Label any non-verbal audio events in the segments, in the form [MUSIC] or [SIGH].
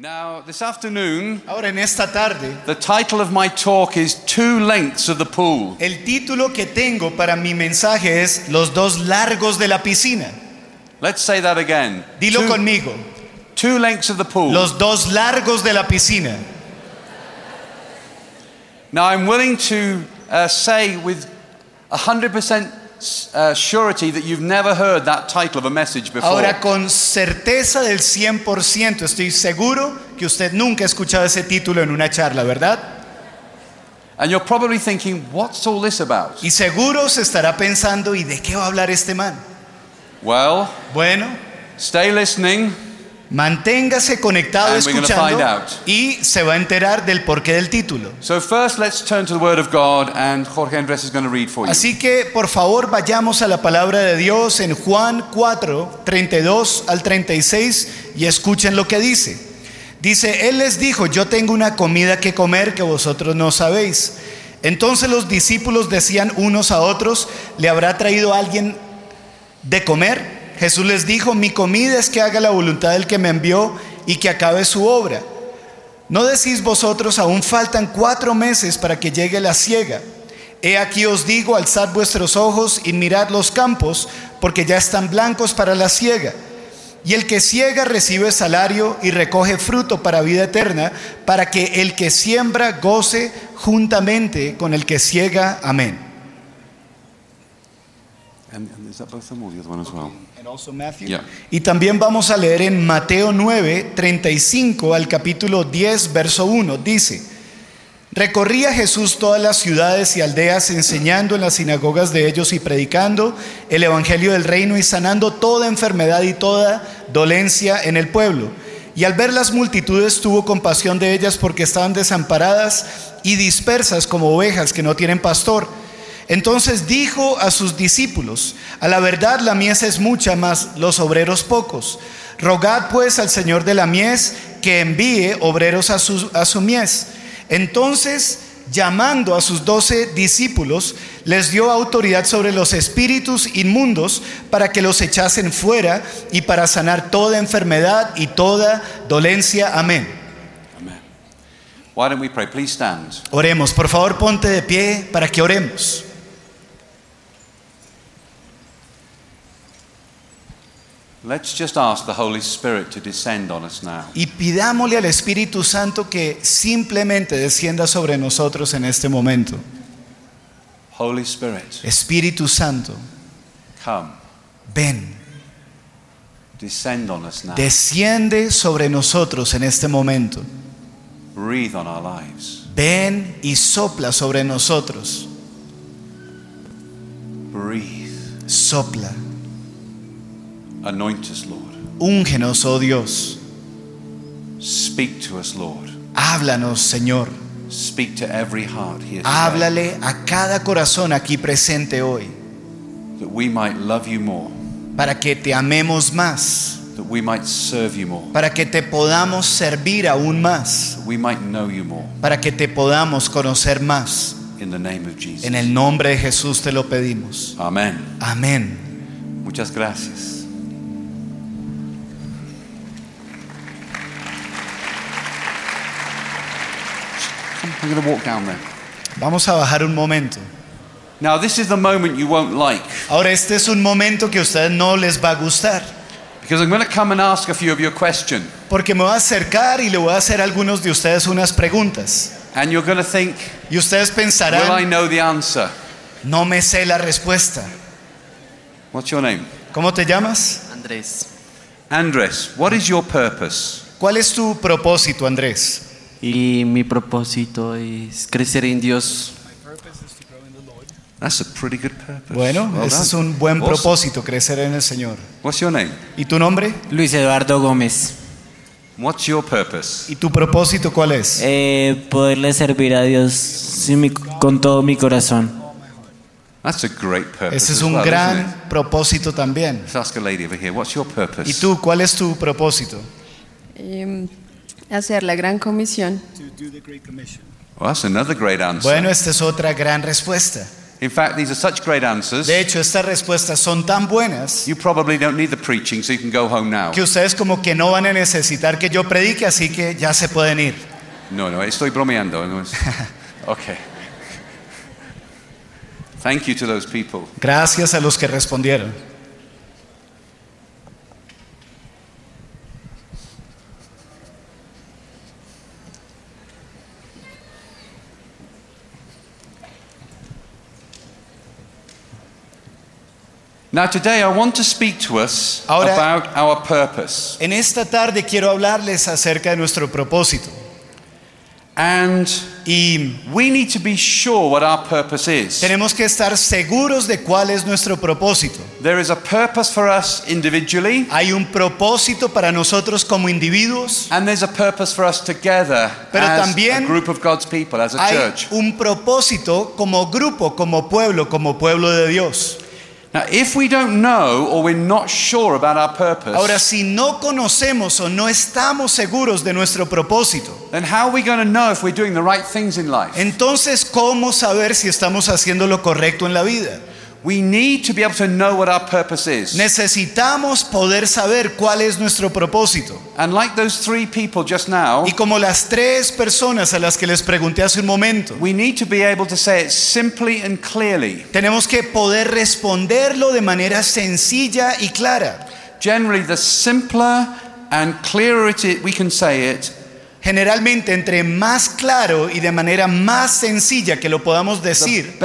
Now, this afternoon, Ahora en esta tarde, the title of my talk is Two Lengths of the Pool. el título que tengo para mi mensaje es Los dos largos de la piscina. Let's say that again. Dilo two, conmigo. two lengths of the pool. Los dos largos de la piscina. Now, I'm willing to uh, say with 100% uh, surety that you've never heard that title of a message before. Ahora con certeza del 100% estoy seguro que usted nunca ha escuchado ese título en una charla, ¿verdad? and you're probably thinking, what's all this about? Y seguro se estará pensando, ¿y de qué va a hablar este man? Well, Bueno, stay listening. Manténgase conectado And escuchando y se va a enterar del porqué del título. Así que por favor vayamos a la palabra de Dios en Juan 4, 32 al 36 y escuchen lo que dice. Dice, Él les dijo, yo tengo una comida que comer que vosotros no sabéis. Entonces los discípulos decían unos a otros, ¿le habrá traído alguien de comer? Jesús les dijo, mi comida es que haga la voluntad del que me envió y que acabe su obra. ¿No decís vosotros, aún faltan cuatro meses para que llegue la siega? He aquí os digo, alzad vuestros ojos y mirad los campos, porque ya están blancos para la siega. Y el que ciega recibe salario y recoge fruto para vida eterna, para que el que siembra goce juntamente con el que ciega. Amén. And, and is that both of them or the other one as well? Yeah. Y también vamos a leer en Mateo 9, 35 al capítulo 10, verso 1. Dice, recorría Jesús todas las ciudades y aldeas enseñando en las sinagogas de ellos y predicando el Evangelio del reino y sanando toda enfermedad y toda dolencia en el pueblo. Y al ver las multitudes tuvo compasión de ellas porque estaban desamparadas y dispersas como ovejas que no tienen pastor. Entonces dijo a sus discípulos, a la verdad la mies es mucha, mas los obreros pocos. Rogad pues al Señor de la mies que envíe obreros a su, a su mies. Entonces, llamando a sus doce discípulos, les dio autoridad sobre los espíritus inmundos para que los echasen fuera y para sanar toda enfermedad y toda dolencia. Amén. Amen. Why don't we pray? Please stand. Oremos, por favor ponte de pie para que oremos. Let's just ask the Holy Spirit to descend on us now. Y pidámosle al Espíritu Santo que simplemente descienda sobre nosotros en este momento. Holy Spirit, Espíritu Santo, come, ven, descend on us now. desciende sobre nosotros en este momento. Breathe on our lives. Ven y sopla sobre nosotros. Breathe. Sopla. Anoint us, Lord. Úngenos, oh Dios. Speak to us, Lord. Háblanos, Señor. Speak to every heart here today, Háblale a cada corazón aquí presente hoy that we might love you more, para que te amemos más, that we might serve you more, para que te podamos servir aún más, that we might know you more. para que te podamos conocer más. In the name of Jesus. En el nombre de Jesús te lo pedimos. Amen. Amén. Muchas gracias. I'm going to walk down there. Vamos a bajar un momento. Now, this is the moment you won't like Ahora este es un momento que a ustedes no les va a gustar, because I'm going to come and ask a few of you a question, porque me voy a acercar y le voy a hacer a algunos de ustedes unas preguntas. and you're going to think, Y ustedes Will I pensarán, know the answer? no me sé la respuesta. What's your name? ¿Cómo te llamas? Andrés. Andres, what is your purpose? ¿Cuál es tu propósito, Andrés? Y mi propósito es crecer en Dios. That's a pretty good purpose. Bueno, Well ese done. es un buen Awesome. propósito, crecer en el Señor. What's your name? ¿Y tu nombre? Luis Eduardo Gómez. What's your purpose? ¿Y tu propósito cuál es? Eh, poderle servir a Dios sin mi- con todo mi corazón. That's a great purpose. Ese es un well, gran it? propósito también. Let's ask a lady over here. What's your purpose? ¿Y tú cuál es tu propósito? Em, hacer la gran comisión. Well, that's another great answer. Bueno, esta es otra gran respuesta. In fact, these are such great answers. De hecho, estas respuestas son tan buenas You probably don't need the preaching, so you can go home now. que ustedes como que no van a necesitar que yo predique, así que ya se pueden ir. No, no, estoy bromeando. no es- [LAUGHS] Okay. Thank you to those people. Gracias a los que respondieron. Now, today I want to speak to us Ahora- about our purpose. En esta tarde quiero hablarles acerca de nuestro propósito. And Y we need to be sure what our purpose is. tenemos que estar seguros de cuál es nuestro propósito. There is a purpose for us individually, Hay un propósito para nosotros como individuos. and there's a purpose for us together Pero as también a group of God's people, as a Hay church. un propósito como grupo, como pueblo, como pueblo de Dios. Now, if we don't know or we're not sure about our purpose, Ahora, si no conocemos o no estamos seguros de nuestro propósito, then how are we going to know if we're doing the right things in life? entonces, ¿cómo saber si estamos haciendo lo correcto en la vida? We need to be able to know what our purpose is. Necesitamos poder saber cuál es nuestro propósito. And like those three people just now, Y como las tres personas a las que les pregunté hace un momento, we need to be able to say it simply and clearly. tenemos que poder responderlo de manera sencilla y clara. Generally, the simpler and clearer it is, we can say it, Generalmente, entre más claro y de manera más sencilla que lo podamos decir,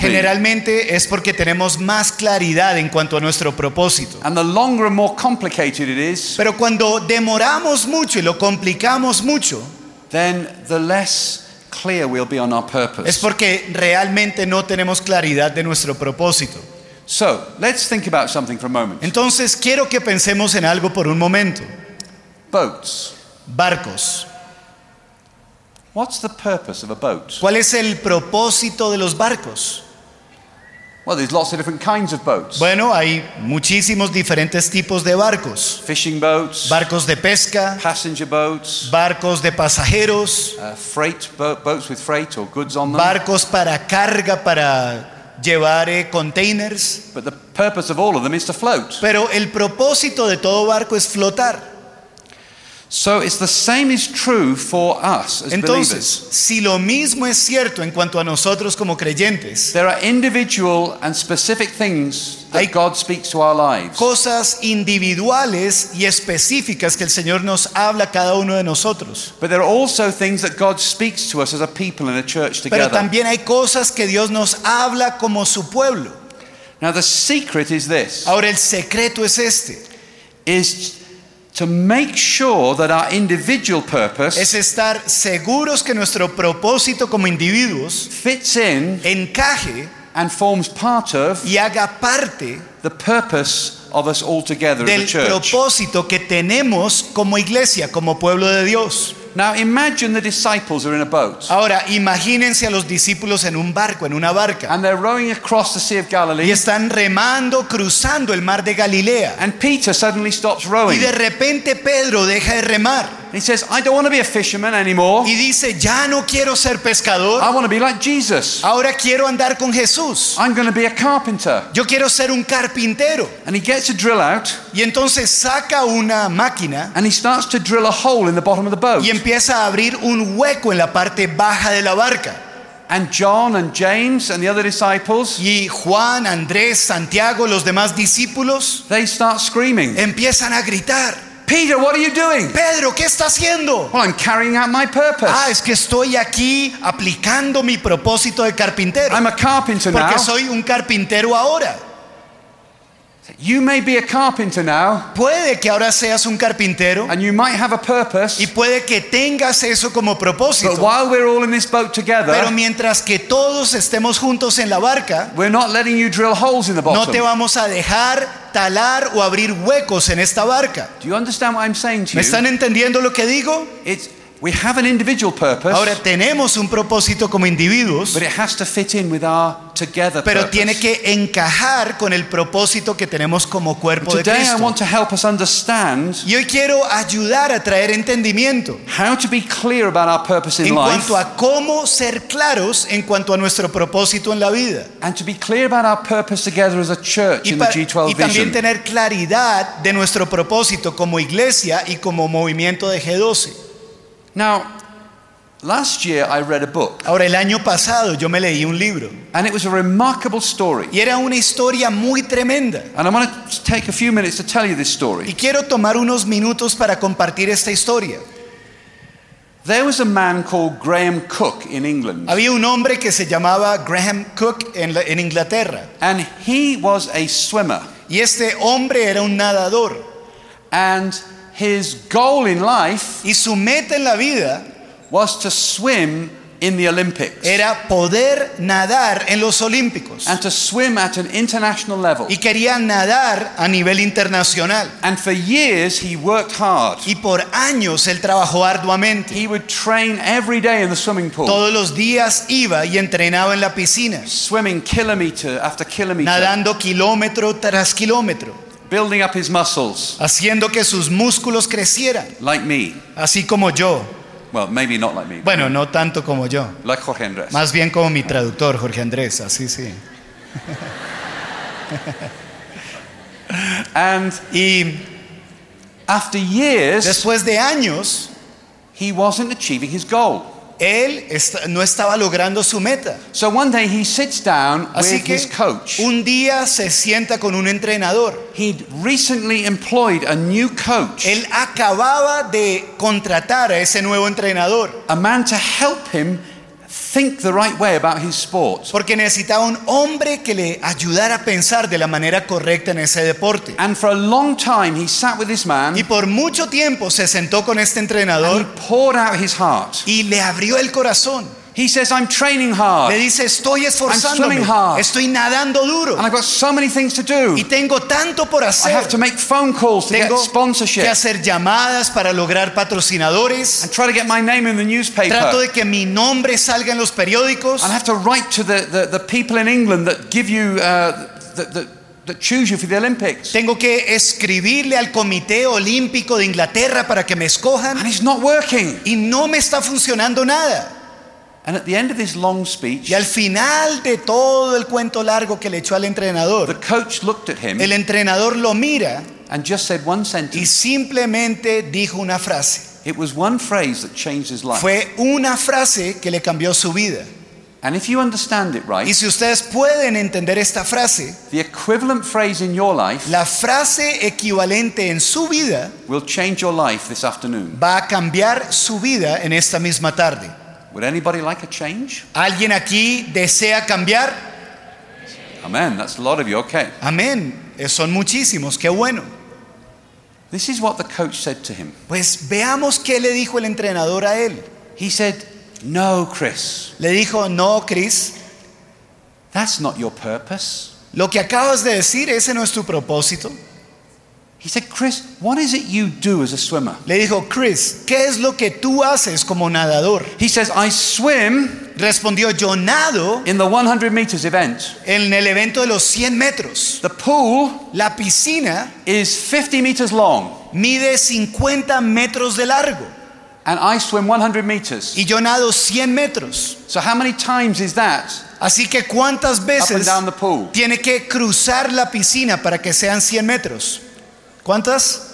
generalmente es porque tenemos más claridad en cuanto a nuestro propósito. And the longer and more complicated it is, Pero cuando demoramos mucho y lo complicamos mucho, then the less clear we'll be on our es porque realmente no tenemos claridad de nuestro propósito. So, let's think about something for a moment. Entonces quiero que pensemos en algo por un momento. Boats. Barcos. What's the purpose of a boat? ¿Cuál es el propósito de los barcos? Well, there's lots of different kinds of boats. Bueno, hay muchísimos diferentes tipos de barcos. Fishing boats, Barcos de pesca, passenger boats, barcos de pasajeros, uh, freight bo- boats with freight or goods on them. barcos para carga, para llevar eh, containers. But the purpose of all of them is to float. Pero el propósito de todo barco es flotar. So it's the same is true for us as Entonces, believers. si lo mismo es cierto en cuanto a nosotros como creyentes, There are individual and specific things that Hay- God speaks to our lives. cosas individuales y específicas que el Señor nos habla a cada uno de nosotros. But there are also things that God speaks to us as a people in a church Pero together. también hay cosas que Dios nos habla como su pueblo. Now the secret is this Ahora el secreto es este, is to make sure that our individual purpose es estar seguros que nuestro propósito como individuos fits in encaje and forms part of y haga parte the purpose of us all together as a church. propósito que tenemos como iglesia, como pueblo de Dios. Now imagine the disciples are in a boat Ahora, imagínense a los discípulos en un barco, en una barca, and they're rowing across the Sea of Galilee. y están remando, cruzando el mar de Galilea. and Peter suddenly stops rowing. Y de repente Pedro deja de remar He says, I don't want to be a fisherman anymore. y dice, ya no quiero ser pescador, I want to be like Jesus. ahora quiero andar con Jesús. I'm going to be a carpenter. Yo quiero ser un carpintero. And he gets a drill out Y entonces saca una máquina and he starts to drill a hole in the bottom of the boat. y empieza a abrir un hueco en la parte baja de la barca. And John and James and the other disciples, Y Juan, Andrés, Santiago, los demás discípulos they start screaming, empiezan a gritar, Peter, what are you doing? Pedro, ¿qué está haciendo? Well, I'm carrying out my purpose. Ah, es que estoy aquí aplicando mi propósito de carpintero. I'm a carpenter now. Porque soy un carpintero ahora. You may be a carpenter now, Puede que ahora seas un carpintero and you might have a purpose, y puede que tengas eso como but propósito. while we're all in this boat Pero together, mientras que todos estemos juntos en la barca, we're not letting you drill holes in the no te vamos a dejar talar o abrir huecos en esta barca. Do you understand what I'm saying to ¿Me you? están entendiendo lo que digo? It's, we have an individual purpose, Ahora tenemos un propósito como individuos, but it has to fit in with our together pero purpose. tiene que encajar con el propósito que tenemos como cuerpo de Today I Cristo. want to help us understand Y hoy quiero ayudar a traer entendimiento how to be clear about our purpose in en life cuanto a cómo ser claros en cuanto a nuestro propósito en la vida. and to be clear about our purpose together as a church Y, in the pa- G12 y también vision. tener claridad de nuestro propósito como iglesia y como movimiento de G12. Now, last year I read a book Ahora, el año pasado yo me leí un libro and it was a remarkable story. y era una historia muy tremenda. And I want to take a few minutes to tell you this Y story. quiero tomar unos minutos para compartir esta historia. There was a man called Graham Cook in England, Había un hombre que se llamaba Graham Cook en, la- en Inglaterra and he was a swimmer. y este hombre era un nadador And his goal in life y su meta en la vida was to swim in the Olympics era poder nadar en los Olímpicos and to swim at an international level. y quería nadar a nivel internacional. And for years he worked hard. Y por años él trabajó arduamente. He would train every day in the swimming pool, Todos los días iba y entrenaba en la piscina, swimming kilometer after kilometer, nadando kilómetro tras kilómetro, building up his muscles, haciendo que sus músculos crecieran, like me. así como yo. Well, maybe not like me, Bueno, no tanto como yo, like Jorge Andres. más bien como mi traductor, Jorge Andrés, así sí. [LAUGHS] And Y after years, después de años, he wasn't achieving his goal. Él no estaba logrando su meta. So one day he sits down Así with que his coach. un día se sienta con un entrenador. He'd recently employed a new coach, Él acababa de contratar a ese nuevo entrenador a man to help him think the right way about his sport. porque necesitaba un hombre que le ayudara a pensar de la manera correcta en ese deporte. And for a long time he sat with this man Y por mucho tiempo se sentó con este and he poured out his heart. y le abrió el corazón. He says, I'm training hard. Le dice, estoy esforzándome, swimming hard. estoy nadando duro and I've got so many things to do. y tengo tanto por hacer. I have to make phone calls to get Tengo sponsorship que hacer llamadas para lograr patrocinadores. and try to get my name in the newspaper. Trato de que mi nombre salga en los periódicos. And I have to write to the, the, the people in England that give you, uh, that, that, that choose you for the Olympics. Tengo que escribirle al Comité Olímpico de Inglaterra para que me escojan And it's not working. y no me está funcionando nada. And at the end of this long speech, Y al final de todo el cuento largo que le echó al the entrenador, coach looked at him el entrenador lo mira and just said one y sentence. simplemente dijo una frase. It was one phrase that changed his life. Fue una frase que le cambió su vida. And if you understand it Y right, si ustedes pueden entender esta frase, the equivalent phrase in your life la frase equivalente en su vida will change your life this afternoon. va a cambiar su vida en esta misma tarde. Would anybody like a change? ¿Alguien aquí desea cambiar? Amen. That's a lot of you. Okay. Amén. Eh, Son muchísimos, qué bueno. This is what the coach said to him. Pues veamos qué le dijo el entrenador a él. He said, No, Chris, Le dijo, no, Chris, that's not your purpose. lo que acabas de decir, ese no es tu propósito. He said, Chris, what is it you do as a swimmer? Le dijo, Chris, ¿qué es lo que tú haces como nadador? He says, I swim Respondió, yo nado in the 100 meters event. en el evento de los 100 metros. The pool La piscina is 50 meters long, mide 50 metros de largo and I swim 100 meters. y yo nado 100 metros. So, how many times is that Así que cuántas veces tiene que cruzar la piscina para que sean 100 metros? ¿Cuántas?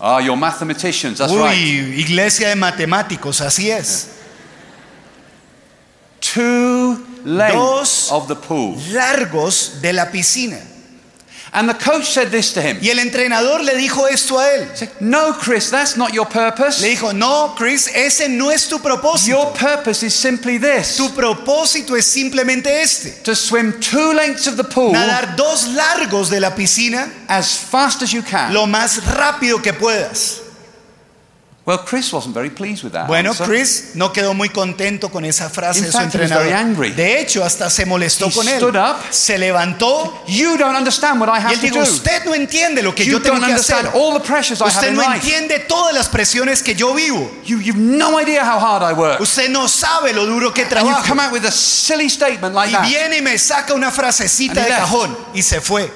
Ah, you're mathematicians, that's Uy, right. iglesia de matemáticos, así es. Two lengths Dos. of the pool. Largos de la piscina. And the coach said this to him. Y el entrenador le dijo esto a él. Said, No, Chris, that's not your purpose. Le dijo, no, Chris, ese no es tu propósito. Your purpose is simply this Tu propósito es simplemente este. to swim two lengths of the pool Nadar dos largos de la piscina as fast as you can. lo más rápido que puedas. Well, Chris wasn't very pleased with that. Bueno, answer. Chris no quedó muy contento con esa frase In de su fact, he was entrenador. very angry. De hecho, hasta se molestó He con él. stood up. Se levantó You don't understand what I y have él to dijo, do. usted no entiende lo que You yo tengo don't que hacer. understand all the pressures I have Usted in no life. entiende todas las presiones que yo vivo. You, you've no idea how hard I work. Usted no sabe lo duro que And you trabajo. come out with a silly statement like Y that. viene y me saca una frasecita he de left. cajón y se fue.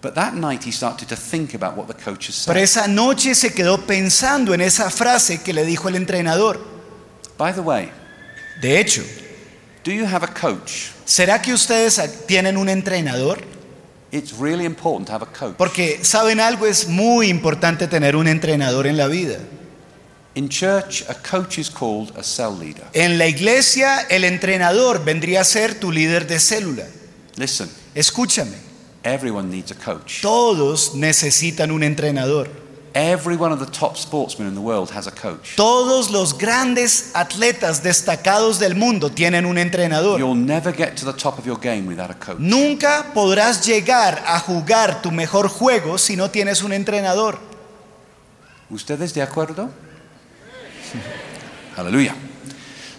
But that night he started to think about what the coach Pero said. esa noche se quedó pensando en esa frase que le dijo el entrenador. By the way, De hecho, do you have a coach? ¿será que ustedes tienen un entrenador? It's really important to have a coach. Porque saben algo, es muy importante tener un entrenador en la vida. In church, a coach is called a cell leader. En la iglesia, el entrenador vendría a ser tu líder de célula. Listen, Escúchame, everyone needs a coach. todos necesitan un entrenador. Every one of the top sportsmen in the world has a coach. Todos los grandes atletas destacados del mundo tienen un entrenador. You'll never get to the top of your game without a coach. Nunca podrás llegar a jugar tu mejor juego si no tienes un entrenador. ¿Ustedes de acuerdo? [LAUGHS] Hallelujah.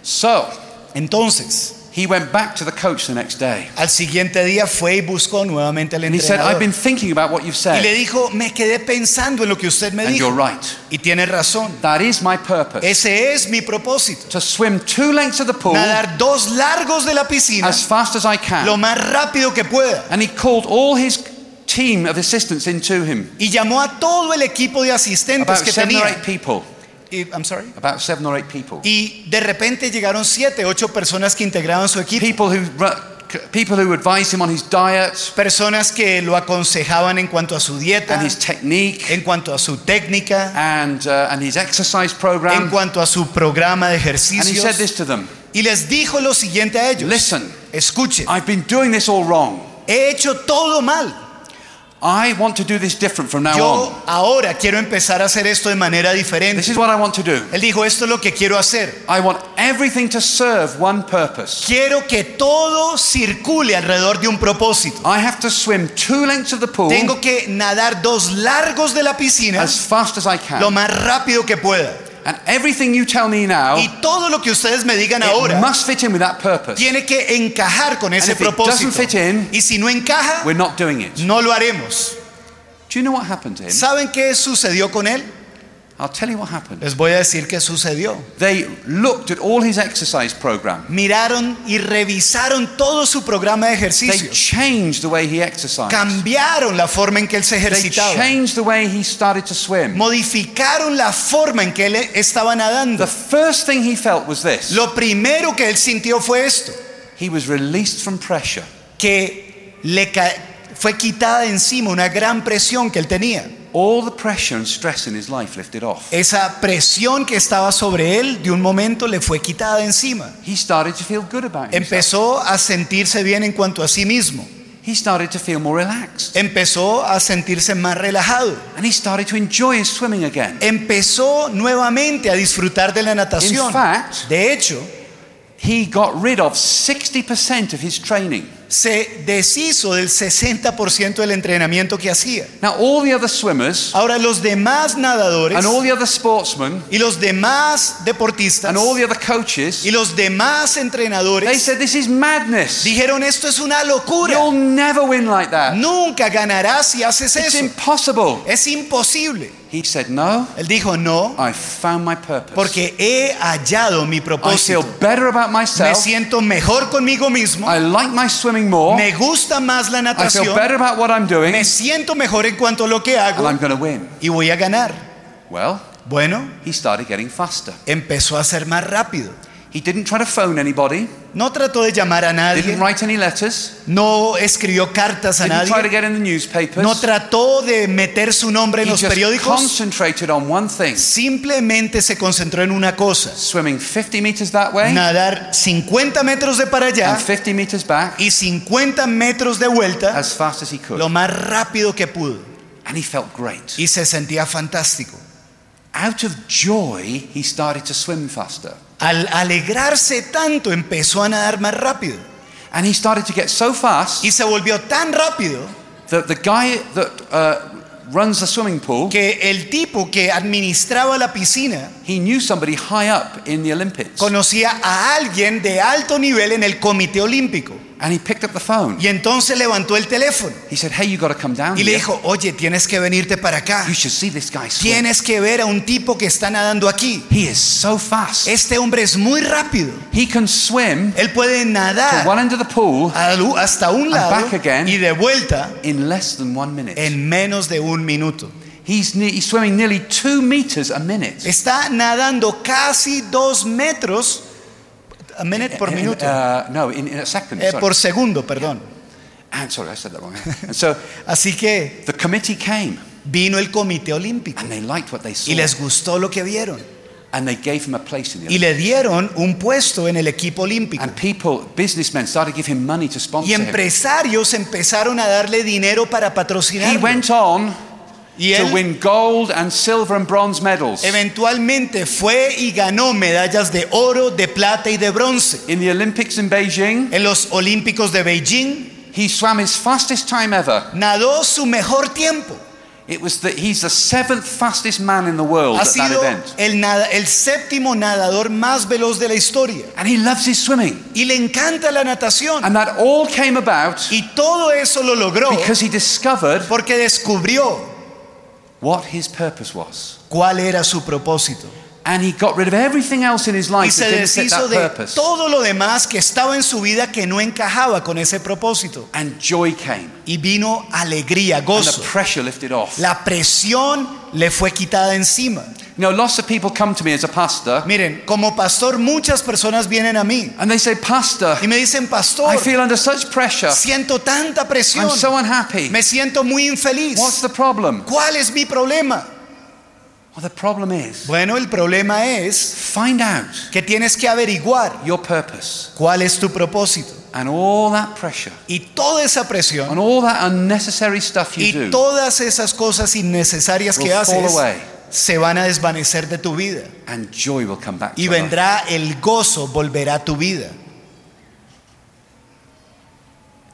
So, Entonces, he went back to the coach the next day. al siguiente día fue y buscó nuevamente al And he said, I've been thinking about what you've Y le said. dijo, me quedé pensando en lo que usted me And you're right. Y tiene razón. That is my purpose. Ese es mi propósito. To swim two lengths of the pool Nadar dos largos de la piscina as fast as I lo can. más rápido que pueda. And he called all his team of assistants into him. Y llamó a todo el equipo de asistentes About que seven or tenía. eight people. Y, I'm sorry. About seven or eight people. Y de repente llegaron siete, ocho personas que integraban su equipo. People who, people who advised him on his diet Personas que lo aconsejaban en cuanto a su dieta, and his technique en cuanto a su técnica, and, uh, and his exercise program, en cuanto a su programa de ejercicios. And he said this to them Y les dijo lo siguiente a ellos. Listen, Escuchen, I've been doing this all wrong. he hecho todo mal. I want to do this different from now Yo on. ahora quiero empezar a hacer esto de manera diferente. This is what I want to do. Él dijo, esto es lo que quiero hacer. I want everything to serve one purpose. Quiero que todo circule alrededor de un propósito. I have to swim two lengths of the pool Tengo que nadar dos largos de la piscina as fast as I can. lo más rápido que pueda. And everything you tell me now, Y todo lo que ustedes me digan it ahora must fit in with that purpose. tiene que encajar con ese And if it propósito. doesn't fit in, Y si no encaja, We're not doing it. no lo haremos. Do you know what happened to him? ¿Saben qué sucedió con él? I'll tell you what happened. Les voy a decir qué sucedió. They looked at all his exercise program. Miraron y revisaron todo su programa de ejercicio. They changed the way he exercised. Cambiaron la forma en que él se ejercitaba. They changed the way he started to swim. Modificaron la forma en que él estaba nadando. The first thing he felt was this. Lo primero que él sintió fue esto, He was released from pressure. que le fue quitada de encima una gran presión que él tenía. All the pressure and stress in his life lifted off. Esa presión que estaba sobre él de un momento le fue quitada de encima. He started to feel good about himself. Empezó a sentirse bien en cuanto a sí mismo. He started to feel more relaxed. Empezó a sentirse más relajado. And he started to enjoy his swimming again. Empezó nuevamente a disfrutar de la natación. In fact- De hecho, He got rid of 60% of his training. Se deshizo del 60% del entrenamiento que hacía. Now, all the other swimmers Ahora los demás nadadores and all the other sportsmen y los demás deportistas and all the other coaches, y los demás they entrenadores said, This is madness. dijeron esto es una locura. You'll never win like that. Nunca ganarás si haces It's eso. impossible. Es imposible. He said, No, Él dijo no, I found my purpose. porque he hallado mi I feel propósito. better about Me myself. siento mejor conmigo mismo. I like my swimming more. Me gusta más la I feel natación. better about what I'm doing. Me siento mejor en cuanto a lo que And hago I'm going to win. y voy a ganar. Well, Bueno, he started getting faster. empezó a ser más rápido. He didn't try to phone anybody, No trató de llamar a nadie, didn't write any letters, no escribió cartas a didn't try to get in the newspapers. no trató de meter su nombre en He los just periódicos. concentrated on one thing Simplemente se concentró en una cosa, swimming 50 meters that way nadar 50 metros de para allá and 50 meters back y 50 metros de vuelta as fast as he could. lo más rápido que pudo. And he felt great. Y se sentía fantástico. Out of joy, he started to swim faster. Al alegrarse tanto empezó a nadar más rápido. And he started to get so fast Y se volvió tan rápido that the guy that uh, runs the swimming pool, que el tipo que administraba la piscina he knew somebody high up in the Olympics. conocía a alguien de alto nivel en el Comité Olímpico. And he picked up the phone. Y entonces levantó el teléfono He said, Hey, you got to come down y le dijo, oye, tienes que venirte para acá. You should see this guy swim. Tienes que ver a un tipo que está nadando aquí. He is so fast. Este hombre es muy rápido. He can swim Él puede nadar to one end of the pool hasta un lado and back again. y de vuelta in less than one minute. en menos de un minuto. He's, he's swimming nearly two meters a minute. Está nadando casi dos metros a minute por In- minuto. uh, no, in, in a second. Eh, por segundo, perdón. And sorry, I said that wrong. and so Así que the committee came vino el Comité Olímpico and they liked what they saw. y les gustó lo que vieron and they gave him a place in the y le dieron un puesto en el equipo olímpico. And people, businessmen, started to give him money to sponsor Y him. empresarios empezaron a darle dinero para He patrocinarlo. went on Y to win gold and silver and bronze medals eventualmente fue y ganó medallas de oro, de plata y de bronce. in the Olympics in Beijing. En los Olímpicos de Beijing He swam his fastest time ever. nadó su mejor tiempo. It was the, he's the seventh fastest man in the world Ha at that event. el, nada- el séptimo nadador más veloz de la historia. And he loves his swimming. Y le encanta la natación. And that all came about Y todo eso lo logró because he discovered porque descubrió what his purpose was. cuál era su propósito. And he got rid of everything else in his Y life se that didn't fit deshizo that de purpose. todo lo demás que estaba en su vida que no encajaba con ese propósito. And joy came. Y vino alegría, And gozo. the pressure lifted off. La presión le fue quitada encima. You know, lots of people come to me as a pastor Miren, como pastor muchas personas vienen a mí and they say, Pastor, y me dicen, pastor, I feel under such pressure. siento tanta presión, I'm so unhappy. me siento muy infeliz. What's the problem? ¿Cuál es mi problema? Well, the problem is Bueno, el problema es find out que tienes que averiguar your purpose cuál es tu propósito. and all that pressure Y toda esa presión and all that unnecessary stuff you y do todas esas cosas innecesarias que fall haces away se van a desvanecer de tu vida. and joy will come back Y vendrá el gozo, volverá a tu vida.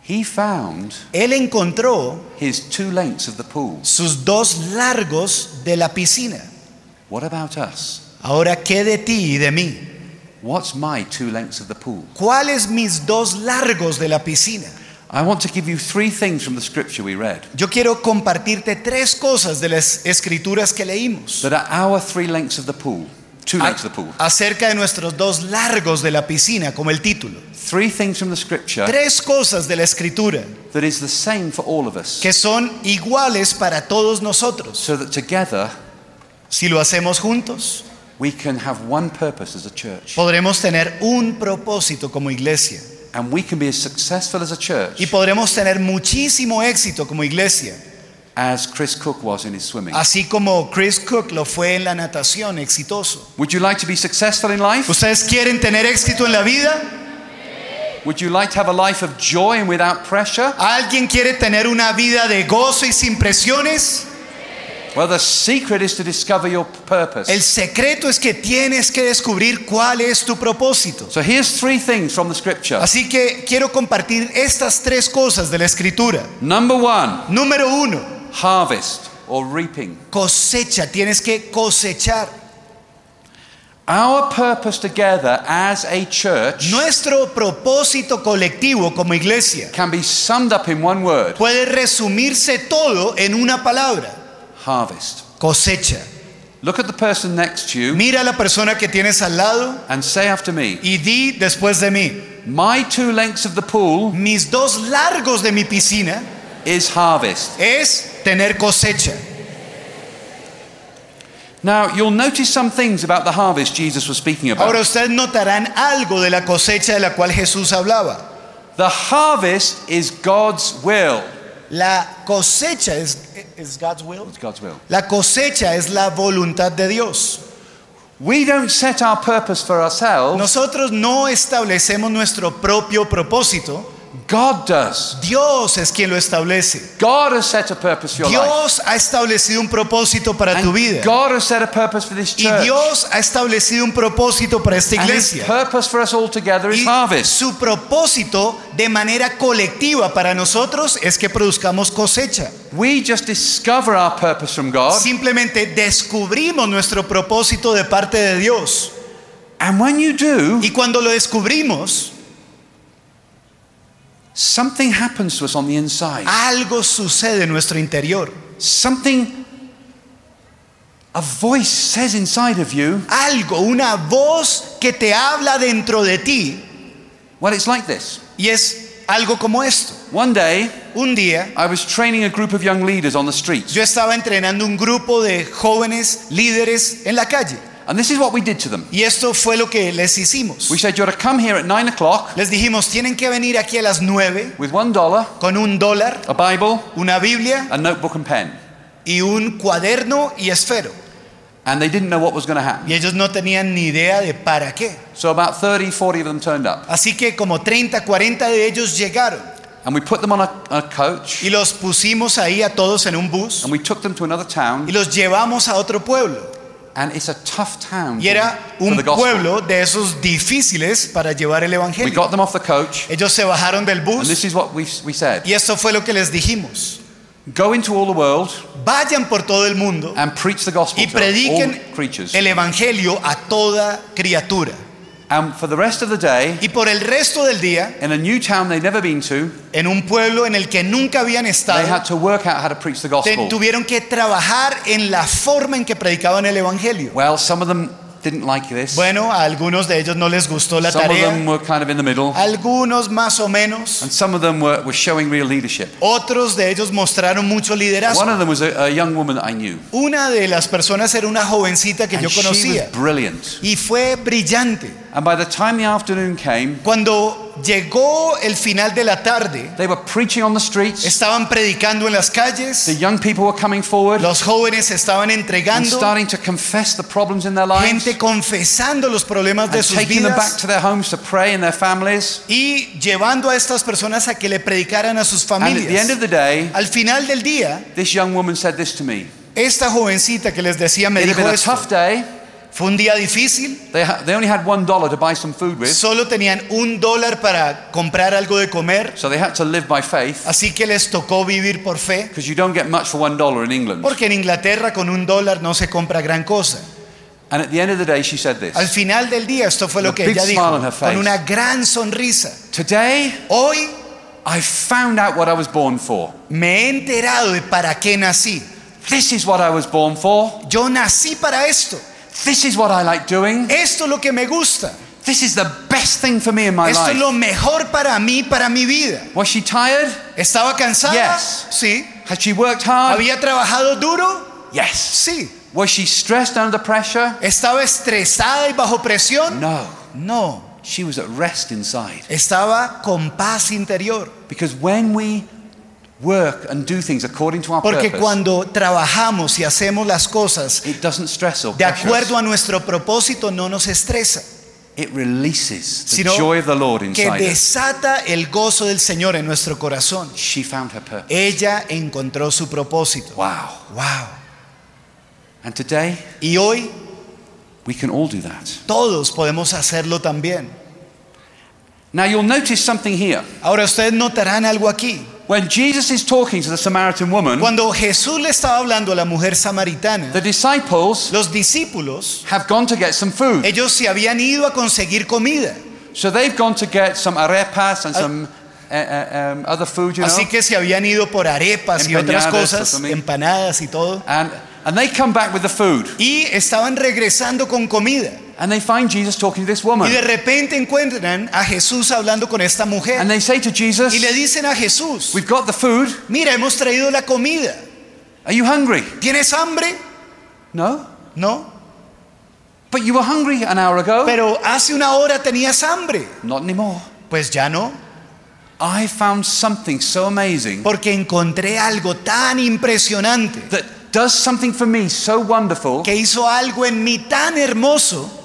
He found Él encontró his two lengths of the pool. sus dos largos de la piscina. What about us? Ahora, ¿qué de ti y de mí? What's my two lengths of the pool? ¿Cuáles mis dos largos de la piscina? I want to give you three things from the scripture we read Yo quiero compartirte tres cosas de las escrituras que leímos that are our three lengths of the pool. Two lengths of the pool. acerca de nuestros dos largos de la piscina, como el título. Three things from the scripture Tres cosas de la escritura that is the same for all of us. que son iguales para todos nosotros. So that together Si lo hacemos juntos, we can have one purpose as a church. podremos tener un propósito como iglesia And we can be as successful as a church y podremos tener muchísimo éxito como iglesia, as Chris Cook was in his swimming. así como Chris Cook lo fue en la natación exitoso. Would you like to be successful in life? ¿Ustedes quieren tener éxito en la vida? Would you like to have a life of joy and without pressure? ¿Alguien quiere tener una vida de gozo y sin presiones? Well, the secret is to discover your purpose. El secreto es que tienes que descubrir cuál es tu propósito. So here's three things from the scripture. Así que quiero compartir estas tres cosas de la escritura. Number one, Número uno, harvest or reaping. cosecha, tienes que cosechar. Our purpose together as a church Nuestro propósito colectivo como iglesia can be summed up in one word puede resumirse todo en una palabra, harvest. cosecha. Look at the person next to you Mira a la persona que tienes al lado and say after me, y di después de mí, My two lengths of the pool mis dos largos de mi piscina is harvest. es tener cosecha. Now, you'll notice some things about the harvest Jesus was speaking about. Ahora ustedes notarán algo de la cosecha de la cual Jesús hablaba. The harvest is God's will. La cosecha es, es God's will. It's God's will. La cosecha es la voluntad de Dios. We don't set our purpose for ourselves. Nosotros no establecemos nuestro propio propósito. God does. Dios es quien lo establece. God has set a purpose for your life. Dios ha establecido un propósito para tu vida. God has set a purpose for this church. Y. Dios ha establecido un propósito para esta and His purpose for us all together is Y harvest. su propósito de manera colectiva para nosotros es que produzcamos cosecha. We just discover our purpose from God. Simplemente descubrimos nuestro propósito de parte de Dios. And when you do, Y cuando lo descubrimos, something happens to us on the inside. algo sucede en nuestro interior. Something, a voice says inside of you, Algo, una voz que te habla dentro de ti. well, it's like this. Y es algo como esto. One day, Un día I was training a group of young leaders on the streets. yo estaba entrenando un grupo de jóvenes líderes en la calle. And this is what we did to them. Y esto fue lo que les hicimos. We said, You're to come here at nine o'clock Les dijimos, tienen que venir aquí a las 9 with one dollar, con un dólar, a Bible, una Biblia a notebook, and pen. y un cuaderno y esfero. And they didn't know what was going to happen. Y ellos no tenían ni idea de para qué. So about 30, 40 of them turned up. Así que como 30, 40 de ellos llegaron And we put them on a, a coach y los pusimos ahí a todos en un bus and we took them to another town y los llevamos a otro pueblo. And it's a tough town Y era for un pueblo de esos difíciles para llevar el We evangelio. got them off the coach. Ellos se bajaron del And bus this is what we, we said y esto fue lo que les dijimos. Go into all the world Vayan por todo el mundo and preach the gospel y to all prediquen creatures. el evangelio a toda criatura. And for the rest of the day, Y por el resto del día, in a new town they'd never been to, en un pueblo en el que nunca habían estado, they had to work out how to preach the gospel. tuvieron que trabajar en la forma en que predicaban el evangelio. Well, some of them didn't like this. Bueno, a algunos de ellos no les gustó la Some of them tarea, were kind of in the middle. algunos más o menos, And some of them were, were showing real leadership. otros de ellos mostraron mucho One liderazgo. of them was a, a young woman that I knew. Una de las personas era una jovencita que And yo she conocía was brilliant. y fue brillante. And by the time the afternoon came, Cuando llegó el final de la tarde, they were preaching on the streets. estaban predicando en las The calles, young people were coming forward los jóvenes estaban and entregando, starting to confess the problems in their lives gente confesando los problemas de and sus taking them back vidas to their homes to pray in their families. y llevando a estas personas a que le predicaran a sus And at the end familias. of the day, Al final del día, this young woman said this to me. esta jovencita que les decía me It dijo esto. Fue un día difícil, They, ha- they only had one dollar to buy some food with, solo tenían un dólar para comprar algo de comer, so they had to live by faith así que les tocó vivir por fe, because you don't get much for one dollar in England. porque en Inglaterra con un dólar no se compra gran cosa. And at the end of the day, she said Al this final del día esto fue lo A que big ella smile on dijo, her face. con una gran sonrisa. Today, Hoy I found out what I was born for. me he enterado de para qué nací. This is what I was born for. Yo nací para esto. This is what I like doing. Esto es lo que me gusta. This is the best thing for me in my Esto es lo mejor para mí, para mi vida. Was she tired? ¿Estaba cansada? Yes. Sí. Had she worked hard? ¿Había trabajado duro? Yes. Sí. Was she stressed under pressure? ¿Estaba estresada y bajo presión? No. No. She was at rest inside. Estaba con paz interior. Because when we work and do things according to our Porque purpose, cuando trabajamos y hacemos las cosas it doesn't stress or de pressure us. acuerdo a nuestro propósito no nos estresa, It releases the sino joy of the Lord que inside us. desata el gozo del Señor en nuestro corazón. She found her purpose. Ella encontró su propósito. Wow. Wow. And today, Y hoy we can all do that. todos podemos hacerlo también. Now, you'll notice something here. Ahora ustedes notarán algo aquí. When Jesus is talking to the Samaritan woman, Cuando Jesús le estaba hablando a la mujer samaritana, the disciples los discípulos, have gone to get some food. ellos se habían ido a conseguir comida. So they've gone to get some arepas and some uh, uh, um, other food, you know. Así que se habían ido por arepas y otras Empanadas cosas, something. empanadas y todo. And, and they come back with the food. Y estaban regresando con comida. And they find Jesus talking to this woman. Y de repente encuentran a Jesús hablando con esta mujer. And they say to Jesus, Y le dicen a Jesús, We've got the food. mira, hemos traído la comida. Are you hungry? ¿Tienes hambre? No. No. But you were hungry an hour ago. Pero hace una hora tenías hambre. Not anymore. Pues ya no. I found something so amazing Porque encontré algo tan impresionante that does something for me so wonderful, que hizo algo en mí tan hermoso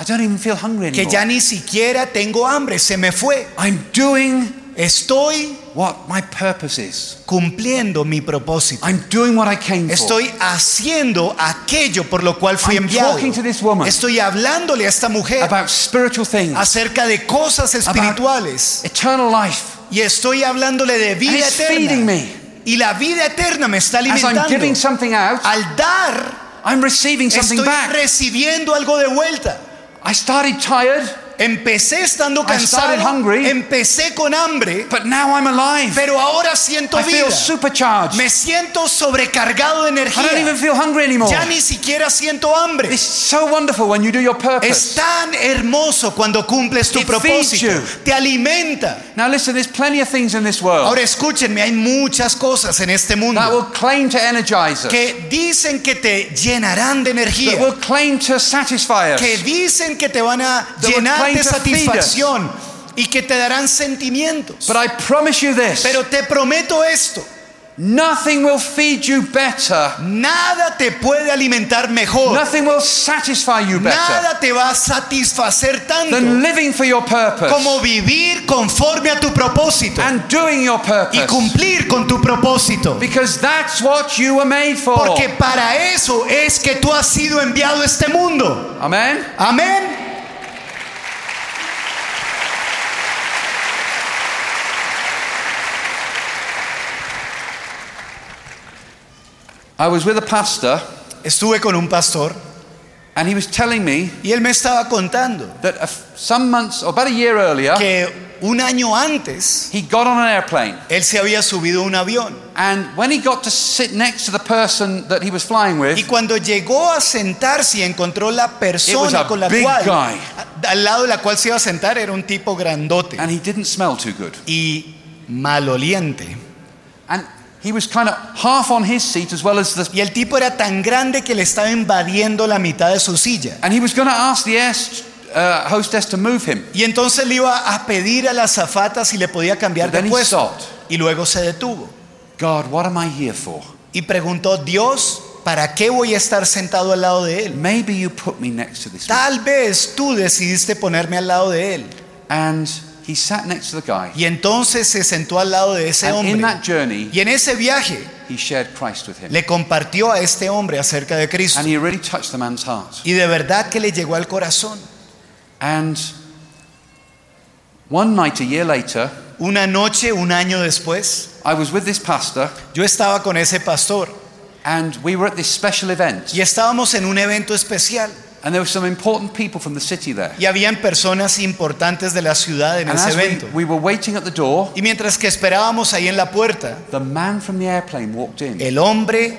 I don't even feel hungry que anymore. ya ni siquiera tengo hambre. Se me fue. I'm doing Estoy what my purpose is. cumpliendo mi propósito. I'm doing what I came for. Estoy haciendo aquello por lo cual fui I'm enviado. talking to this woman Estoy hablándole a esta mujer about spiritual things, acerca de cosas espirituales. eternal life. Y estoy hablándole de vida And feeding eterna. me. Y la vida eterna me está As I'm alimentando. giving something out, Al dar, I'm receiving something estoy back. recibiendo algo de vuelta. I started tired, Empecé estando cansado, hungry. empecé con hambre, but now I'm alive. pero ahora siento I feel vida. supercharged. Me siento sobrecargado de I don't energía. even feel hungry anymore. Ya ni siquiera siento hambre. It's so wonderful when you do your Es purpose. tan hermoso cuando cumples tu It propósito. Te alimenta. Now listen, there's plenty of things in this world Ahora escúchenme, hay muchas cosas en este that mundo will claim to energize us, que dicen que te llenarán de that energía, will claim to satisfy us. que dicen que te van a llenar us. satisfacción y que te darán sentimientos. But I promise you this Pero te prometo esto, nothing will feed you better, nada te puede alimentar mejor, nothing will satisfy you better nada te va a satisfacer tanto than living for your purpose como vivir conforme a tu propósito and doing your y purpose. cumplir con tu propósito. Because that's what you were made for. Porque para eso es que tú has sido enviado a este mundo. Amen? Amén. I was with a pastor Estuve con un pastor and he was telling me y él me estaba contando that a f- some months, or about a year earlier, que un año antes he got on an airplane. él se había subido a un avión And when he got to sit next to the person that he was flying with, y cuando llegó a sentarse y encontró la persona a con la big cual guy. a- al lado de la cual se iba a sentar era un tipo grandote and he didn't smell too good. y maloliente. And he was kind of half on his seat as well as the. Y el tipo era tan grande que le estaba invadiendo la mitad de su silla. And he was going to ask the air uh, hostess to move him. Y entonces le iba a pedir a la azafata si le podía cambiar de he puesto. Y luego se detuvo. God, what am I here for? Y preguntó, Dios, ¿para qué voy a estar sentado al lado de él? Maybe you put me next to this. Tal vez tú decidiste ponerme al lado de él. And he sat next to the guy. Y entonces se sentó al lado de ese And in that journey, Y en ese viaje he shared Christ with him. le compartió a este hombre acerca de Cristo. And he really touched the man's heart. Y de verdad que le llegó al corazón. And one night, a year later, Una noche, un año después, I was with this pastor yo estaba con ese pastor and we were at this special event. y estábamos en un evento especial. And there were some important people from the city there. Y habían personas importantes de la ciudad en And ese as we, evento. we were waiting at the door, Y mientras que esperábamos ahí en la puerta, the man from the airplane walked in. el hombre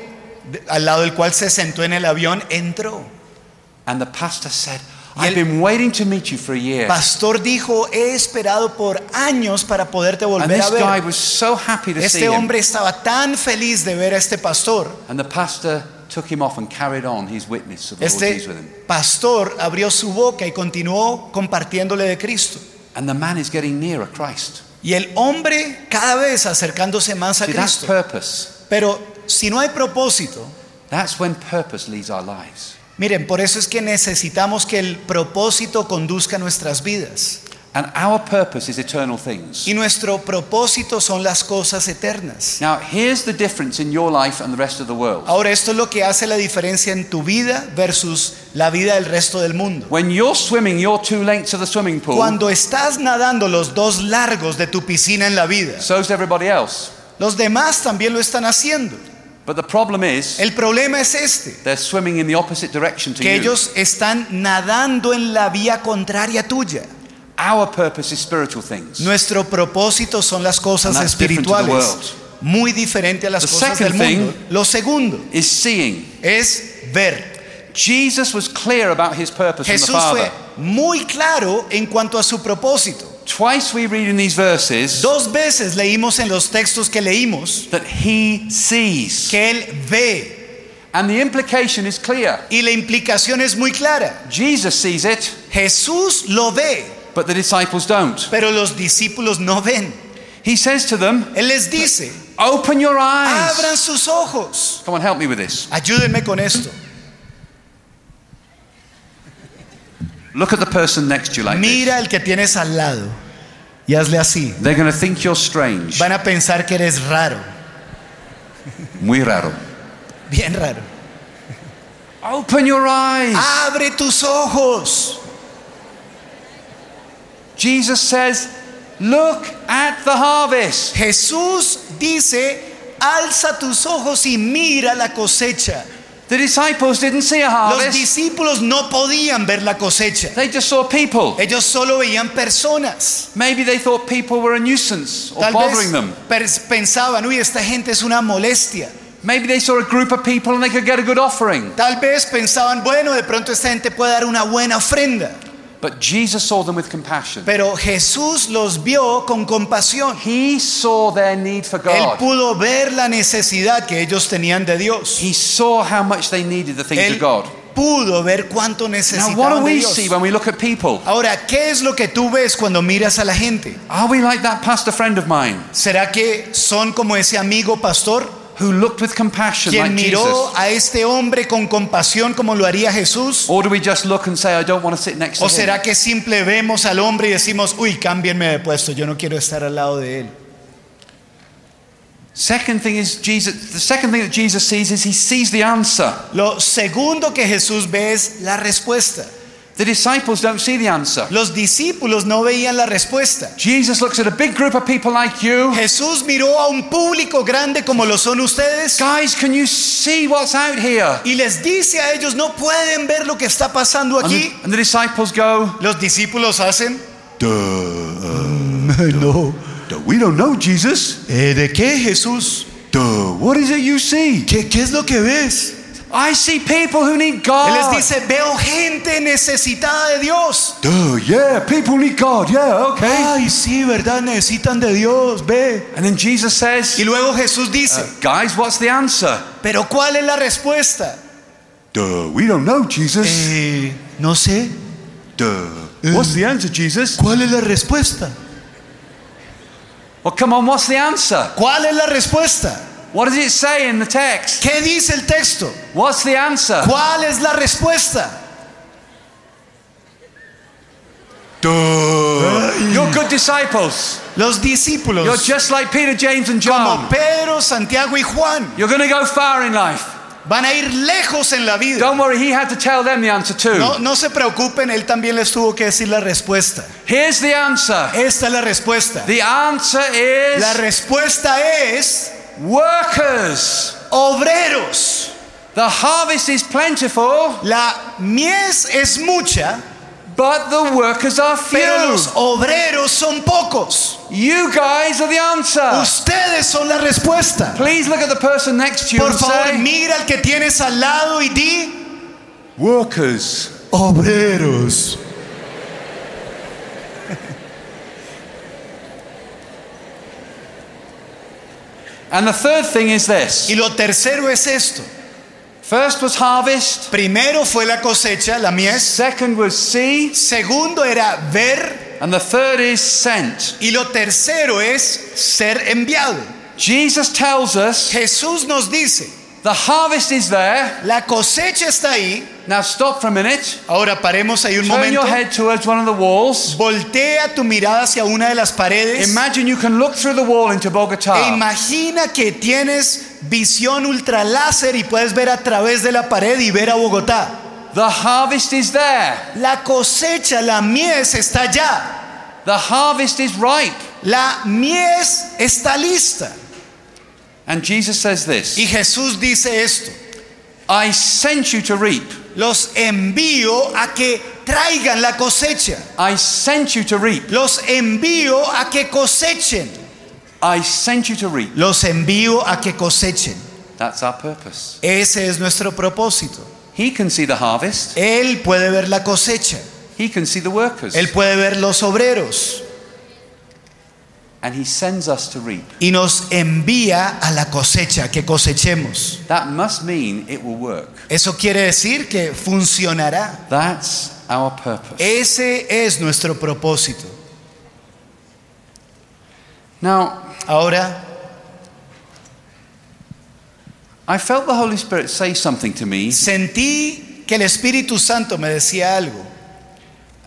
al lado del cual se sentó en el avión entró. And the pastor said, Y I've been waiting to meet you for a year. Pastor dijo, he esperado por años para poderte And volver this a guy was so happy to see Este him. hombre estaba tan feliz de ver a este pastor. And the pastor took him off and carried on his witness of the Lord Este Jesus with him. pastor abrió su boca y continuó compartiéndole de Cristo. And the man is getting nearer Christ. Y el hombre cada vez acercándose más a See, that's Cristo. purpose. Pero si no hay propósito, That's when purpose leads our lives. miren, por eso es que necesitamos que el propósito conduzca nuestras vidas. And our purpose is eternal things. Y nuestro propósito son las cosas eternas. Now, here's the difference in your life and the rest of the world. Ahora, esto es lo que hace la diferencia en tu vida versus la vida del resto del mundo. When you're swimming your two lengths of the swimming pool, Cuando estás nadando los dos largos de tu piscina en la vida, so's everybody else. los demás también lo están haciendo. But the problem is, El problema es este, they're swimming in the opposite direction to que you. ellos están nadando en la vía contraria tuya. Our purpose is spiritual things. Nuestro propósito son las cosas And that's different to the espirituales, world. muy diferente a las The cosas del second mundo. thing- Lo segundo Is seeing. es ver. Jesus was clear about his purpose from the Jesús Father. fue muy claro en cuanto a su propósito. Twice we read in these verses Dos veces leímos en los textos que leímos that he sees. que Él ve And the implication is clear. y la implicación es muy clara. Jesus sees it, Jesús lo ve, but the disciples don't. pero los discípulos no ven. He says to them, Él les dice, Open your eyes. abran sus ojos. Come on, help me with this. Ayúdenme con esto. Look at the person next to you like. Mira el que tienes al lado. y hazle así. They're going to think you're strange. Van a pensar que eres raro, Muy raro. bien raro. Open your eyes. Abre tus ojos. Jesus says, Look at the harvest. Jesús dice, alza tus ojos y mira la cosecha. The disciples didn't see a harvest. Los discípulos no podían ver la cosecha. they just saw people. Ellos solo veían personas. Maybe they thought people were a nuisance or Tal bothering them. pensaban, uy, esta gente es una molestia. Maybe they saw a group of people and they could get a good offering. Tal vez pensaban, bueno, de pronto esta gente puede dar una buena ofrenda. But Jesus saw them with compassion. Pero Jesús los vio con compasión. He saw their need for God. Él pudo ver la necesidad que ellos tenían de Dios. He saw how much they needed the things Él of God. pudo ver cuánto necesitaban Now, what do necesitaban de we Dios. see when we look at people? Ahora, ¿qué es lo que tú ves cuando miras a la gente? Are we like that pastor friend of mine ¿Será que son como ese amigo pastor who looked with compassion quien like miró Jesus? a este hombre con compasión como lo haría Jesús? Or do we just look and say, I don't want to sit next to ¿O him? será que simple vemos al hombre y decimos, uy, cámbienme de puesto, yo no quiero estar al lado de él? Second thing is Jesus. The second thing that Jesus sees is he sees the answer. Lo segundo que Jesús ve es la respuesta. The disciples don't see the answer. Los discípulos no veían la respuesta. Jesus looks at a big group of people like you. Jesús miró a un público grande como lo son ustedes Guys, can you see what's out here? y les dice a ellos, no pueden ver lo que está pasando And the, aquí. and the disciples go, Los discípulos hacen, Duh, no, duh, we don't know, Jesus. Eh, ¿de qué Jesús? Duh, what is it you see? ¿Qué, ¿Qué es lo que ves? I see people who need God. Él les dice, veo gente necesitada de Dios. Duh, yeah, people need God. Yeah, okay. Ay, sí, ¿verdad? Necesitan de Dios, ve. And then Jesus says, Y luego Jesús dice, Guys, what's the answer? pero ¿cuál es la respuesta? Duh, we don't know, Jesus. Eh, no sé. Duh. What's the answer, Jesus? ¿Cuál es la respuesta? Well, come on, what's the answer? ¿Cuál es la respuesta? What does it say in the text? ¿Qué dice el texto? What's the answer? ¿Cuál es la respuesta? You're good disciples. Los discípulos. You're just like Peter, James, and John. como John. Pedro, Santiago y Juan, You're going to go far in life. van a ir lejos en la vida. Don't worry, he had to tell them the answer too. No, no se preocupen, él también les tuvo que decir la respuesta. Here's the answer. Esta es la respuesta. The answer is La is respuesta es workers. obreros. The harvest is plentiful, La mies es mucha, but the workers are pero los few. obreros son pocos. You guys are the answer. Ustedes son la respuesta. Please look at the person next to you Por favor, say, mira al que tienes al lado y di workers. obreros. And the third thing is this. Y lo tercero es esto. First was harvest. Primero fue la cosecha, la mies. Second was see. Segundo era ver. And the third is sent. Y lo tercero es ser enviado. Jesus tells us Jesús nos dice, the harvest is there. la cosecha está ahí. Now stop for a minute. Ahora paremos ahí un Turn momento. your head towards one of the walls. Voltea tu mirada hacia una de las paredes. Imagine you can look through the wall into E Bogota. imagina que tienes visión ultraláser y puedes ver a través de la pared y ver a Bogotá. The harvest is there. La cosecha, la mies está allá. The harvest is ripe. La mies está lista. And Jesus says this Y Jesús dice esto. I sent you to reap. Los envío a que traigan la cosecha. I sent you to reap. Los envío a que cosechen. I sent you to reap. Los envío a que cosechen. That's our purpose. Ese es nuestro propósito. He can see the harvest, Él puede ver la cosecha. He can see the workers, Él puede ver los obreros. And He sends us to reap. Y nos envía a la cosecha, que cosechemos. That must mean it will work. Eso quiere decir que funcionará. That's our purpose. Ese es nuestro propósito. Now, Ahora, I felt the Holy Spirit say something to me, sentí que el Espíritu Santo me decía algo.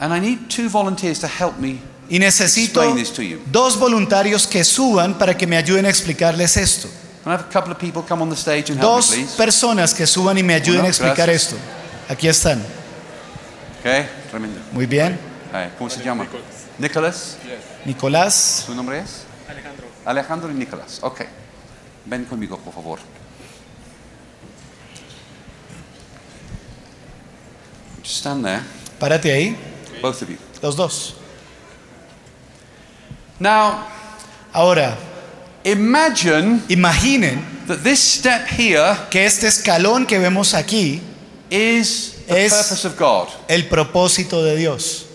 and I need two volunteers to help me Y necesito explain this to you. dos voluntarios que suban para que me ayuden a explicarles esto. Can I have a couple of people come on the stage and help Dos personas que suban y me ayuden Uno, a explicar gracias. esto. Aquí están. Okay, tremendo. Muy bien. ¿Cómo se llama? Nicholas. Nicolás. ¿Su nombre es? Alejandro. Alejandro y Nicolás. Ok. Ven conmigo, por favor. Stand there, Párate ahí. both of you. Los dos. Now, Ahora, imagine imaginen that this step here que este escalón que vemos aquí is the Es- purpose of God. el propósito de Dios.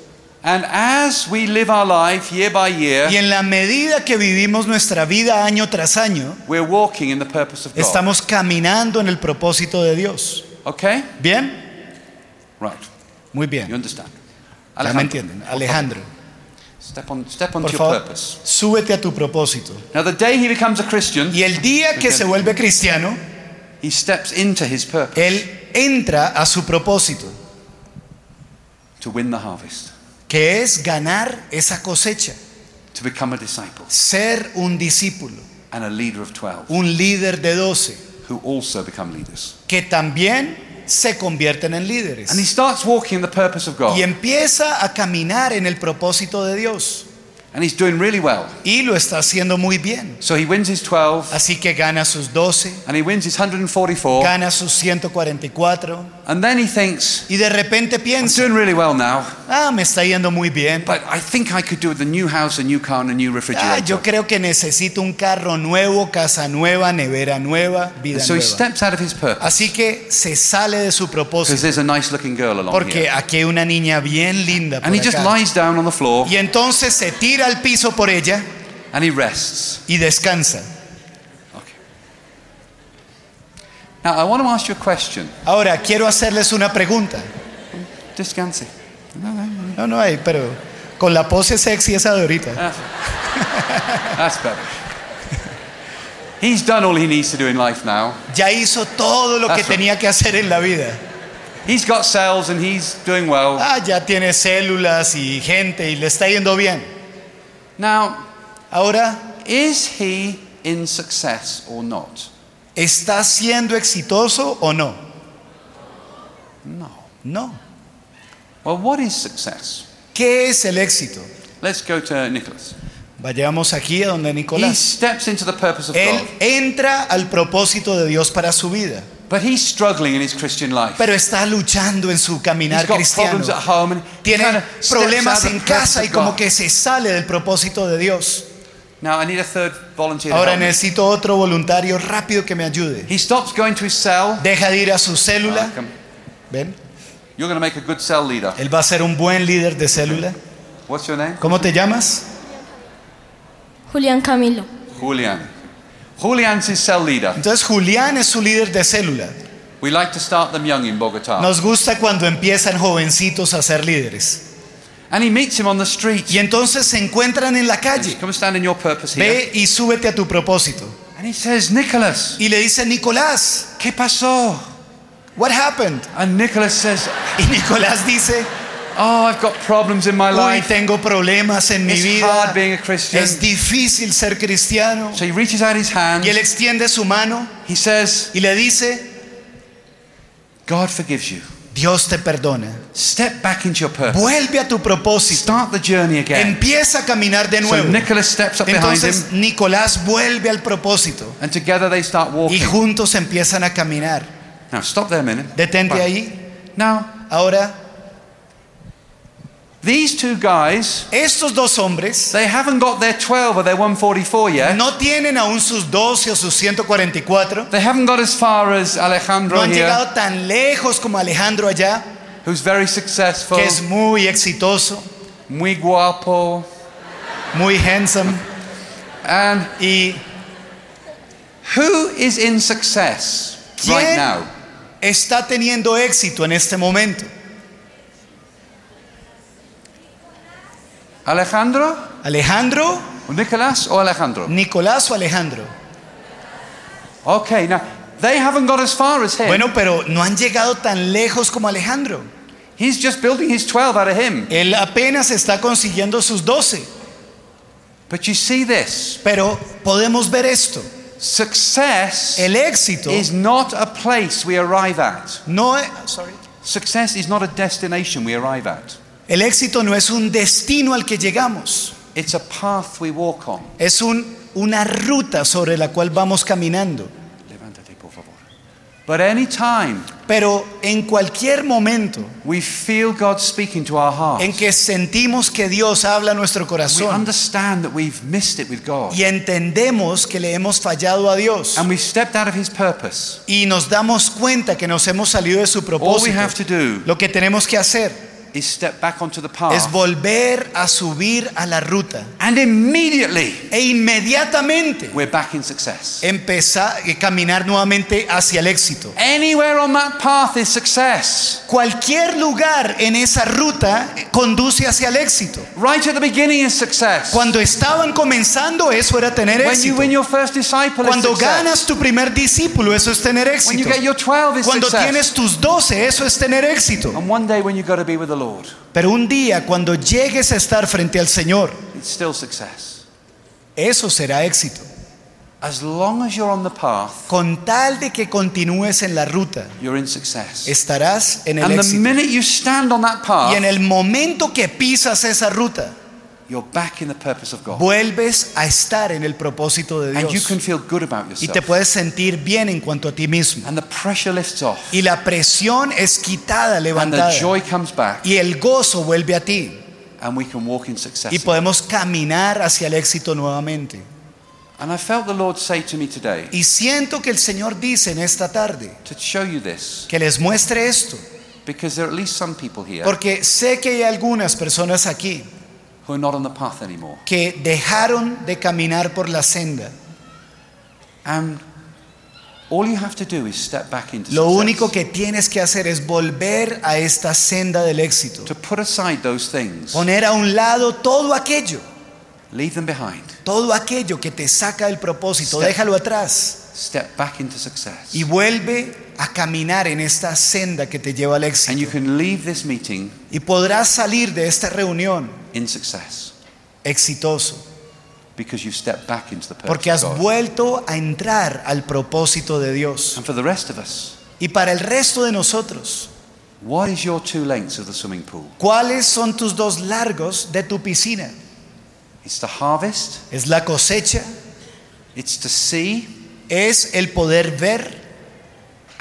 And as we live our life year by year, Y en la medida que vivimos nuestra vida año tras año, we're walking in the purpose of God. estamos caminando en el propósito de Dios. Okay? ¿Bien? Right. Muy You bien. understand? Ya me Alejandro, entienden. Alejandro, Step on, step onto por your favor, purpose. súbete a tu propósito. Now, the day he becomes a Christian, Y el día que se vuelve cristiano, he steps into his purpose él entra a su propósito, to win the harvest, que es ganar esa cosecha, to become a disciple ser un discípulo, and a leader of 12, un líder de doce, who also become leaders. que también se convierten en líderes. And he starts walking in the purpose of God. Y empieza a caminar en el propósito de Dios. And he's doing really well. Y lo está haciendo muy bien. So he wins his 12, Así que gana sus 12, and he wins his 144. gana sus 144 And then he thinks, y de repente I'm piensa, doing really well now, ah, me está yendo muy bien. but I think I could do with a new house, a new car, and a new refrigerator. Ah, yo creo que necesito un carro nuevo, casa nueva, nevera nueva, vida And so he steps out of his purpose Así que se sale de su propósito. because there's a nice looking girl along porque here. aquí hay una niña bien linda por And he just lies down on the floor Y entonces se tira al piso por ella and he rests. y descansa. Okay. Now I want to ask you a question. Ahora quiero hacerles una pregunta. Descanse. No, no, no. No, no hay, pero con la pose sexy esa de ahorita. That's, that's better. He's done all he needs to do in life now. Ya hizo todo lo que That's right. tenía que hacer en la vida. He's got cells and he's doing well. Ah, ya tiene células y gente y le está yendo bien. Now, Ahora, is he in success or not? ¿está siendo exitoso o no? No. No. Well, what is success? ¿Qué es el éxito? Let's go to Nicholas. Vayamos aquí a donde He Nicolás. steps into the purpose of Él God, entra al propósito de Dios para su vida, but he's struggling in his Christian life. pero está luchando en su He's caminar got cristiano. problems at home and he Tiene problemas of en the purpose casa y of como God. que se sale del propósito de Dios. Now I need a third volunteer. to Ahora help me. necesito otro voluntario rápido que me ayude. He stops going to his cell. Deja de ir a su célula. Ah. ¿Ven? You're going to make a good cell leader. Él va a ser un buen líder de célula. What's your name? ¿Cómo te llamas? Julián Camilo. Julian. Julian's his cell leader. Entonces Julián es su líder de célula. We like to start them young in Bogota. Nos gusta cuando empiezan jovencitos a ser líderes. And he meets him on the street. Y entonces se encuentran en la calle. Come stand in your purpose here. Ve y súbete a tu propósito. And he says, Nicholas, Y le dice, Nicolás, ¿qué pasó? what happened? And Nicholas says, Y Nicolás dice, Oh, I've got problems in my uy, life. tengo problemas en mi It's vida. hard being a Christian. Es difícil ser cristiano. So he reaches out his hand. Y él extiende su mano He says, y le dice, God forgives you. Dios te perdona. Step back into your purpose. Vuelve a tu propósito. Start the journey again. Empieza a caminar de So nuevo. Nicholas steps up behind Entonces him, Nicolás vuelve al propósito and together they start y walking. juntos empiezan a caminar. Now stop there a minute. Detente ahí. Now, Ahora, these two guys, estos dos hombres they haven't got their 12 or their 144 yet. no tienen aún sus 12 o sus 144. They haven't got as far as Alejandro No Alejandro han here, llegado tan lejos como Alejandro allá, who's very successful, que es muy exitoso, muy guapo, muy handsome. and ¿Y who is in success right now? está teniendo éxito en este momento? Alejandro, ¿Alejandro, Nicolas, or Alejandro? Nicolás o Alejandro? Okay, now they haven't got as far as him. Bueno, pero no han llegado tan lejos como Alejandro. He's just building his 12 out of him. Él apenas está consiguiendo sus doce. But you see this Pero podemos ver esto. success El éxito is not a place we arrive at. no sorry. Success is not a destination we arrive at. El éxito no es un destino al que llegamos. It's a path we walk on. Es un, una ruta sobre la cual vamos caminando. Levántate, por favor. But anytime Pero en cualquier momento we feel God speaking to our hearts, en que sentimos que Dios habla a nuestro we corazón understand that we've missed it with God. y entendemos que le hemos fallado a Dios And we've stepped out of His purpose. y nos damos cuenta que nos hemos salido de su All we propósito, have to do lo que tenemos que hacer is step back onto the path. es volver a subir a la ruta And immediately e inmediatamente we're back in success. empezar a eh, caminar nuevamente hacia el éxito. Anywhere on that path is success. Cualquier lugar en esa ruta eh, conduce hacia el éxito. Right at the beginning is success. Cuando estaban comenzando, eso era tener When you win your first disciple, Cuando ganas tu primer discípulo, eso es tener éxito. When you get your 12 is Cuando success. tienes tus doce, eso es tener éxito. And one day when you got to be with the Lord, Pero un día, cuando llegues a estar frente al Señor, it's still success. eso será éxito. As long as you're on the path, Con tal de que continúes en la ruta, you're in success. estarás en el And the éxito. minute you stand on that Y en path, el momento que pisas esa ruta, you're back in the purpose of God. vuelves a estar en el propósito de And you Dios. can feel good about Y te yourself. puedes sentir bien en cuanto a ti mismo. And the pressure lifts off. Y la presión es quitada, And levantada. the joy comes back. Y el gozo vuelve a ti. And we can walk in success. Y podemos caminar hacia el éxito nuevamente. And I felt the Lord say to me today Y siento que el Señor dice en esta tarde to show you this que les muestre esto. because there are at least some people here Porque sé que hay algunas personas aquí who are not on the path anymore. que dejaron de caminar por la senda. And all you have to do is step back into Lo success. único que tienes que hacer es volver a esta senda del éxito. to put aside those things, Poner a un lado todo aquello, leave them behind, todo aquello que te saca del propósito, Step. déjalo atrás step back into success. y vuelve a caminar en esta senda que te lleva al And you éxito. can leave this meeting Y podrás salir de esta reunión in success exitoso, because you've stepped back into the purpose porque has of God. vuelto a entrar al propósito de Dios. And for the rest of us, Y para el resto de nosotros, what is your two lengths of the swimming pool? ¿cuáles son tus dos largos de tu piscina? It's to harvest, ¿Es la cosecha? it's to see, ¿Es el poder ver?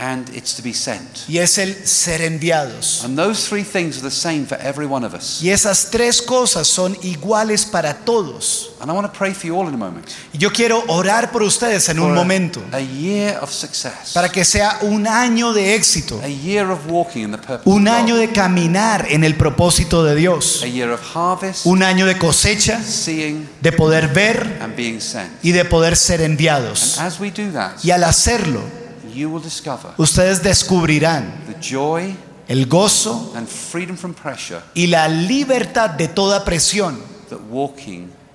And it's to be sent. Y es el ser enviados. And those three things are the same for every one of us. Y esas tres cosas son iguales para todos. And I want to pray for you all in a moment. Y yo quiero orar por ustedes en For un a- momento A, year of success. para que sea un año de éxito, A year of walking in the purpose un año de caminar en el propósito de Dios, A year of harvest, un año de cosecha, seeing, de poder ver and being sent. y de poder ser enviados. As we do that, Y al hacerlo, ustedes descubrirán el gozo y la libertad de toda presión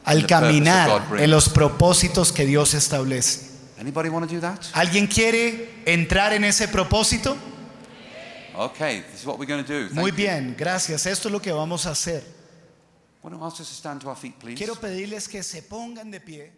al caminar en los propósitos que Dios establece. ¿Alguien quiere entrar en ese propósito? Muy bien, gracias. Esto es lo que vamos a hacer. Quiero pedirles que se pongan de pie.